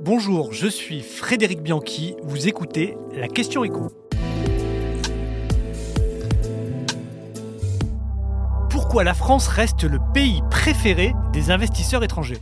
Bonjour, je suis Frédéric Bianchi, vous écoutez la question écho. Pourquoi la France reste le pays préféré des investisseurs étrangers?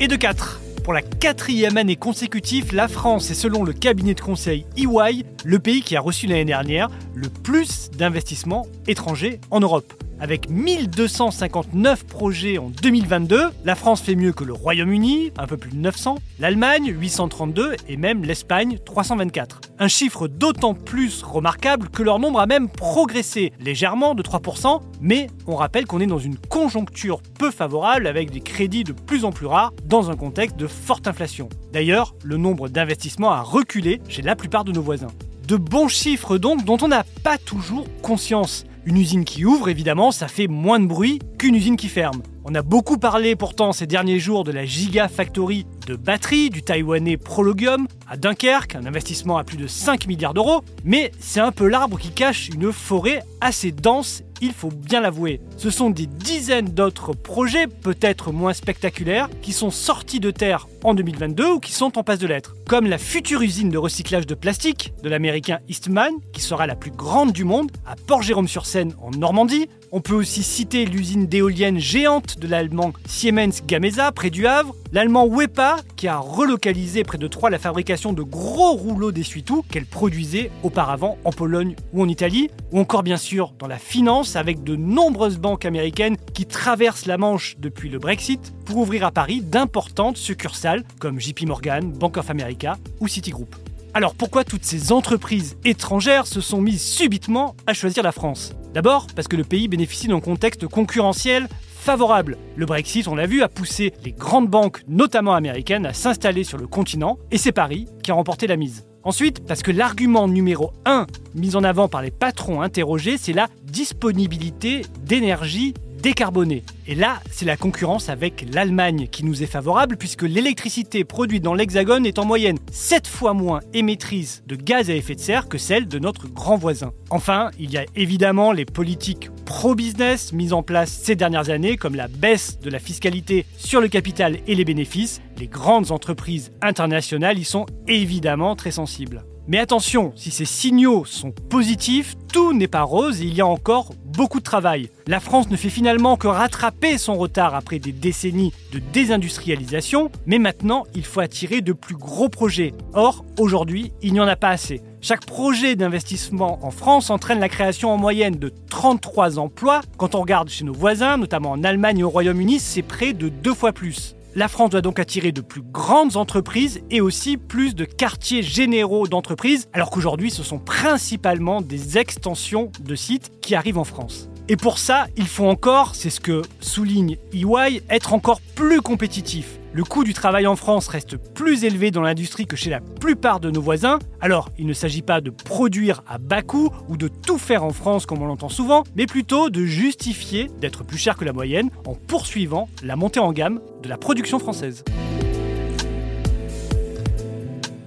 Et de 4. Pour la quatrième année consécutive, la France est selon le cabinet de conseil EY le pays qui a reçu l'année dernière le plus d'investissements étrangers en Europe. Avec 1259 projets en 2022, la France fait mieux que le Royaume-Uni, un peu plus de 900, l'Allemagne 832 et même l'Espagne 324. Un chiffre d'autant plus remarquable que leur nombre a même progressé légèrement de 3%, mais on rappelle qu'on est dans une conjoncture peu favorable avec des crédits de plus en plus rares dans un contexte de forte inflation. D'ailleurs, le nombre d'investissements a reculé chez la plupart de nos voisins. De bons chiffres donc dont on n'a pas toujours conscience. Une usine qui ouvre, évidemment, ça fait moins de bruit qu'une usine qui ferme. On a beaucoup parlé pourtant ces derniers jours de la Gigafactory de batteries du taïwanais Prologium à Dunkerque, un investissement à plus de 5 milliards d'euros, mais c'est un peu l'arbre qui cache une forêt assez dense, il faut bien l'avouer. Ce sont des dizaines d'autres projets, peut-être moins spectaculaires, qui sont sortis de terre en 2022 ou qui sont en passe de l'être, comme la future usine de recyclage de plastique de l'américain Eastman, qui sera la plus grande du monde, à Port-Jérôme-sur-Seine en Normandie. On peut aussi citer l'usine d'éoliennes géante de l'allemand Siemens Gamesa près du Havre, l'allemand Wepa qui a relocalisé près de Troyes la fabrication de gros rouleaux d'essuie-tout qu'elle produisait auparavant en Pologne ou en Italie, ou encore bien sûr dans la finance avec de nombreuses banques américaines qui traversent la Manche depuis le Brexit pour ouvrir à Paris d'importantes succursales comme JP Morgan, Bank of America ou Citigroup. Alors pourquoi toutes ces entreprises étrangères se sont mises subitement à choisir la France? D'abord parce que le pays bénéficie d'un contexte concurrentiel favorable. Le Brexit, on l'a vu, a poussé les grandes banques, notamment américaines, à s'installer sur le continent, et c'est Paris qui a remporté la mise. Ensuite, parce que l'argument numéro 1 mis en avant par les patrons interrogés, c'est la disponibilité d'énergie décarbonée. Et là, c'est la concurrence avec l'Allemagne qui nous est favorable puisque l'électricité produite dans l'Hexagone est en moyenne 7 fois moins émettrice de gaz à effet de serre que celle de notre grand voisin. Enfin, il y a évidemment les politiques pro-business mises en place ces dernières années comme la baisse de la fiscalité sur le capital et les bénéfices. Les grandes entreprises internationales y sont évidemment très sensibles. Mais attention, si ces signaux sont positifs, tout n'est pas rose et il y a encore beaucoup de travail. La France ne fait finalement que rattraper son retard après des décennies de désindustrialisation, mais maintenant il faut attirer de plus gros projets. Or, aujourd'hui, il n'y en a pas assez. Chaque projet d'investissement en France entraîne la création en moyenne de 33 emplois. Quand on regarde chez nos voisins, notamment en Allemagne et au Royaume-Uni, c'est près de deux fois plus. La France doit donc attirer de plus grandes entreprises et aussi plus de quartiers généraux d'entreprises, alors qu'aujourd'hui ce sont principalement des extensions de sites qui arrivent en France. Et pour ça, il faut encore, c'est ce que souligne EY, être encore plus compétitif. Le coût du travail en France reste plus élevé dans l'industrie que chez la plupart de nos voisins. Alors, il ne s'agit pas de produire à bas coût ou de tout faire en France comme on l'entend souvent, mais plutôt de justifier d'être plus cher que la moyenne en poursuivant la montée en gamme de la production française.